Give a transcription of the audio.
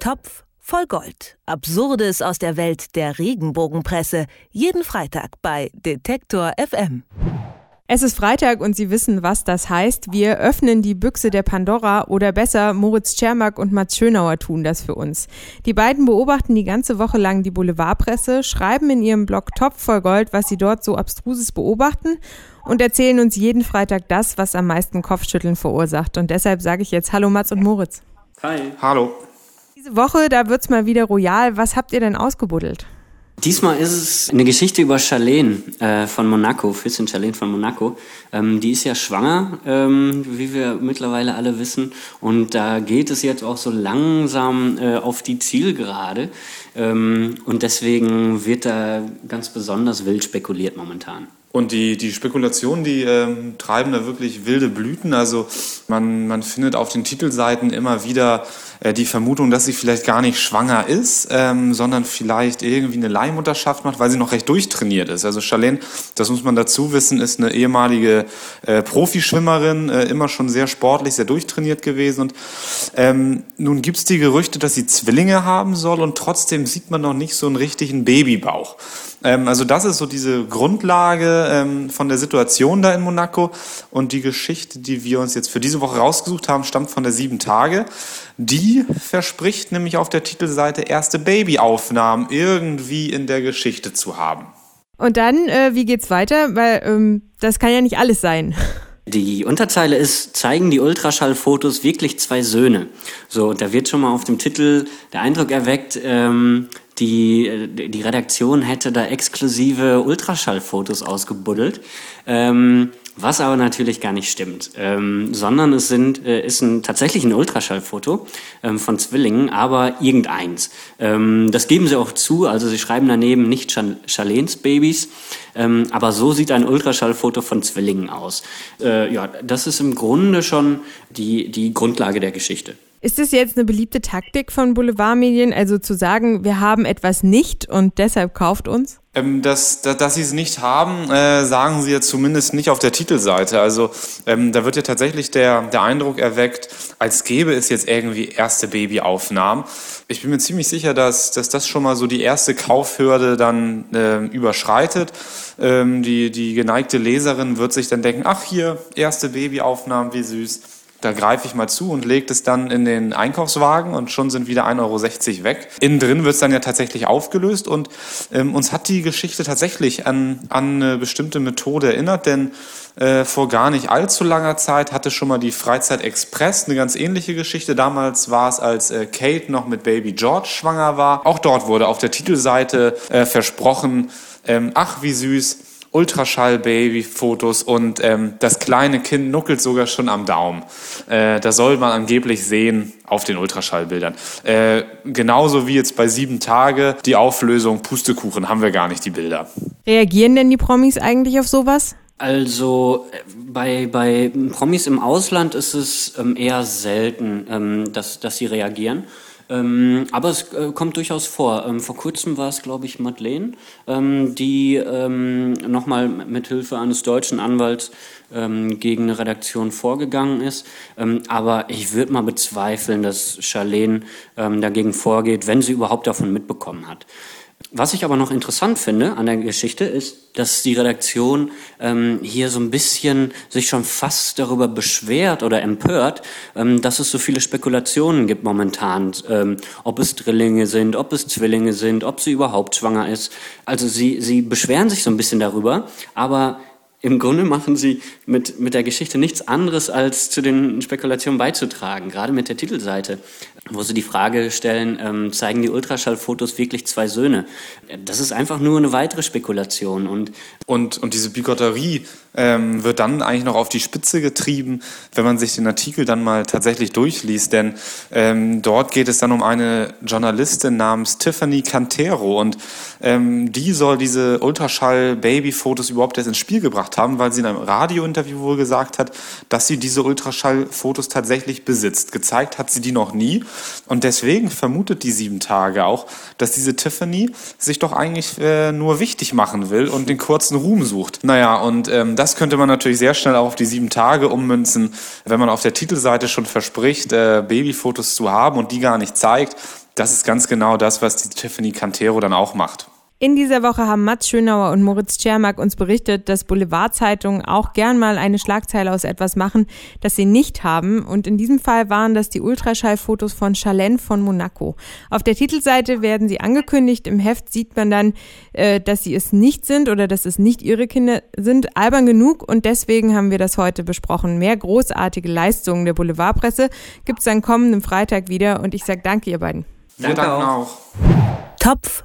Topf voll Gold. Absurdes aus der Welt der Regenbogenpresse. Jeden Freitag bei Detektor FM. Es ist Freitag und Sie wissen, was das heißt. Wir öffnen die Büchse der Pandora oder besser, Moritz Czermak und Mats Schönauer tun das für uns. Die beiden beobachten die ganze Woche lang die Boulevardpresse, schreiben in ihrem Blog Topf voll Gold, was sie dort so abstruses beobachten und erzählen uns jeden Freitag das, was am meisten Kopfschütteln verursacht. Und deshalb sage ich jetzt Hallo Mats und Moritz. Hi. Hallo. Diese Woche, da wird's mal wieder royal. Was habt ihr denn ausgebuddelt? Diesmal ist es eine Geschichte über Charlene äh, von Monaco, Fürstin Charlene von Monaco. Ähm, die ist ja schwanger, ähm, wie wir mittlerweile alle wissen. Und da geht es jetzt auch so langsam äh, auf die Zielgerade. Ähm, und deswegen wird da ganz besonders wild spekuliert momentan. Und die, die Spekulationen, die ähm, treiben da wirklich wilde Blüten. Also man, man findet auf den Titelseiten immer wieder äh, die Vermutung, dass sie vielleicht gar nicht schwanger ist, ähm, sondern vielleicht irgendwie eine Leihmutterschaft macht, weil sie noch recht durchtrainiert ist. Also Charlene, das muss man dazu wissen, ist eine ehemalige äh, Profischwimmerin, äh, immer schon sehr sportlich, sehr durchtrainiert gewesen. Und ähm, nun gibt's die Gerüchte, dass sie Zwillinge haben soll und trotzdem sieht man noch nicht so einen richtigen Babybauch. Ähm, also das ist so diese Grundlage ähm, von der Situation da in Monaco. Und die Geschichte, die wir uns jetzt für diese Woche rausgesucht haben, stammt von der Sieben Tage. Die verspricht nämlich auf der Titelseite erste Babyaufnahmen irgendwie in der Geschichte zu haben. Und dann, äh, wie geht's weiter? Weil ähm, das kann ja nicht alles sein. Die Unterzeile ist, zeigen die Ultraschallfotos wirklich zwei Söhne? So, da wird schon mal auf dem Titel der Eindruck erweckt, ähm, die, die Redaktion hätte da exklusive Ultraschallfotos ausgebuddelt. Ähm, was aber natürlich gar nicht stimmt, ähm, sondern es sind, äh, ist ein, tatsächlich ein Ultraschallfoto ähm, von Zwillingen, aber irgendeins. Ähm, das geben sie auch zu, also sie schreiben daneben nicht Charlens Babys, ähm, aber so sieht ein Ultraschallfoto von Zwillingen aus. Äh, ja, das ist im Grunde schon die, die Grundlage der Geschichte. Ist es jetzt eine beliebte Taktik von Boulevardmedien, also zu sagen, wir haben etwas nicht und deshalb kauft uns? Ähm, dass, dass, dass sie es nicht haben, äh, sagen sie ja zumindest nicht auf der Titelseite. Also ähm, da wird ja tatsächlich der, der Eindruck erweckt, als gäbe es jetzt irgendwie erste Babyaufnahmen. Ich bin mir ziemlich sicher, dass, dass das schon mal so die erste Kaufhürde dann äh, überschreitet. Ähm, die, die geneigte Leserin wird sich dann denken, ach hier, erste Babyaufnahmen, wie süß da greife ich mal zu und lege es dann in den Einkaufswagen und schon sind wieder 1,60 Euro weg. Innen drin wird es dann ja tatsächlich aufgelöst und ähm, uns hat die Geschichte tatsächlich an, an eine bestimmte Methode erinnert, denn äh, vor gar nicht allzu langer Zeit hatte schon mal die Freizeit Express eine ganz ähnliche Geschichte. Damals war es, als äh, Kate noch mit Baby George schwanger war. Auch dort wurde auf der Titelseite äh, versprochen, ähm, ach wie süß, Ultraschall-Baby-Fotos und ähm, das kleine Kind nuckelt sogar schon am Daumen. Äh, das soll man angeblich sehen auf den Ultraschallbildern. Äh, genauso wie jetzt bei sieben Tage die Auflösung Pustekuchen haben wir gar nicht die Bilder. Reagieren denn die Promis eigentlich auf sowas? Also bei, bei Promis im Ausland ist es ähm, eher selten, ähm, dass, dass sie reagieren. Ähm, aber es äh, kommt durchaus vor. Ähm, vor kurzem war es, glaube ich, Madeleine, ähm, die ähm, nochmal mit Hilfe eines deutschen Anwalts ähm, gegen eine Redaktion vorgegangen ist. Ähm, aber ich würde mal bezweifeln, dass Charlene ähm, dagegen vorgeht, wenn sie überhaupt davon mitbekommen hat. Was ich aber noch interessant finde an der Geschichte ist, dass die Redaktion ähm, hier so ein bisschen sich schon fast darüber beschwert oder empört, ähm, dass es so viele Spekulationen gibt momentan, ähm, ob es Drillinge sind, ob es Zwillinge sind, ob sie überhaupt schwanger ist. Also sie, sie beschweren sich so ein bisschen darüber, aber im Grunde machen sie mit, mit der Geschichte nichts anderes, als zu den Spekulationen beizutragen, gerade mit der Titelseite, wo sie die Frage stellen, ähm, zeigen die Ultraschallfotos wirklich zwei Söhne? Das ist einfach nur eine weitere Spekulation. Und, und, und diese Bigotterie ähm, wird dann eigentlich noch auf die Spitze getrieben, wenn man sich den Artikel dann mal tatsächlich durchliest, denn ähm, dort geht es dann um eine Journalistin namens Tiffany Cantero und ähm, die soll diese Ultraschall-Baby-Fotos überhaupt erst ins Spiel gebracht haben, weil sie in einem Radiointerview wohl gesagt hat, dass sie diese Ultraschall-Fotos tatsächlich besitzt. Gezeigt hat sie die noch nie und deswegen vermutet die sieben Tage auch, dass diese Tiffany sich doch eigentlich äh, nur wichtig machen will und den kurzen Ruhm sucht. Naja, und ähm, das könnte man natürlich sehr schnell auch auf die sieben Tage ummünzen, wenn man auf der Titelseite schon verspricht, äh, Babyfotos zu haben und die gar nicht zeigt das ist ganz genau das, was die Tiffany Cantero dann auch macht. In dieser Woche haben Mats Schönauer und Moritz Czermak uns berichtet, dass Boulevardzeitungen auch gern mal eine Schlagzeile aus etwas machen, das sie nicht haben. Und in diesem Fall waren das die Ultraschallfotos von Charlene von Monaco. Auf der Titelseite werden sie angekündigt. Im Heft sieht man dann, äh, dass sie es nicht sind oder dass es nicht ihre Kinder sind. Albern genug und deswegen haben wir das heute besprochen. Mehr großartige Leistungen der Boulevardpresse gibt es dann kommenden Freitag wieder. Und ich sage danke, ihr beiden. Wir danken auch. Topf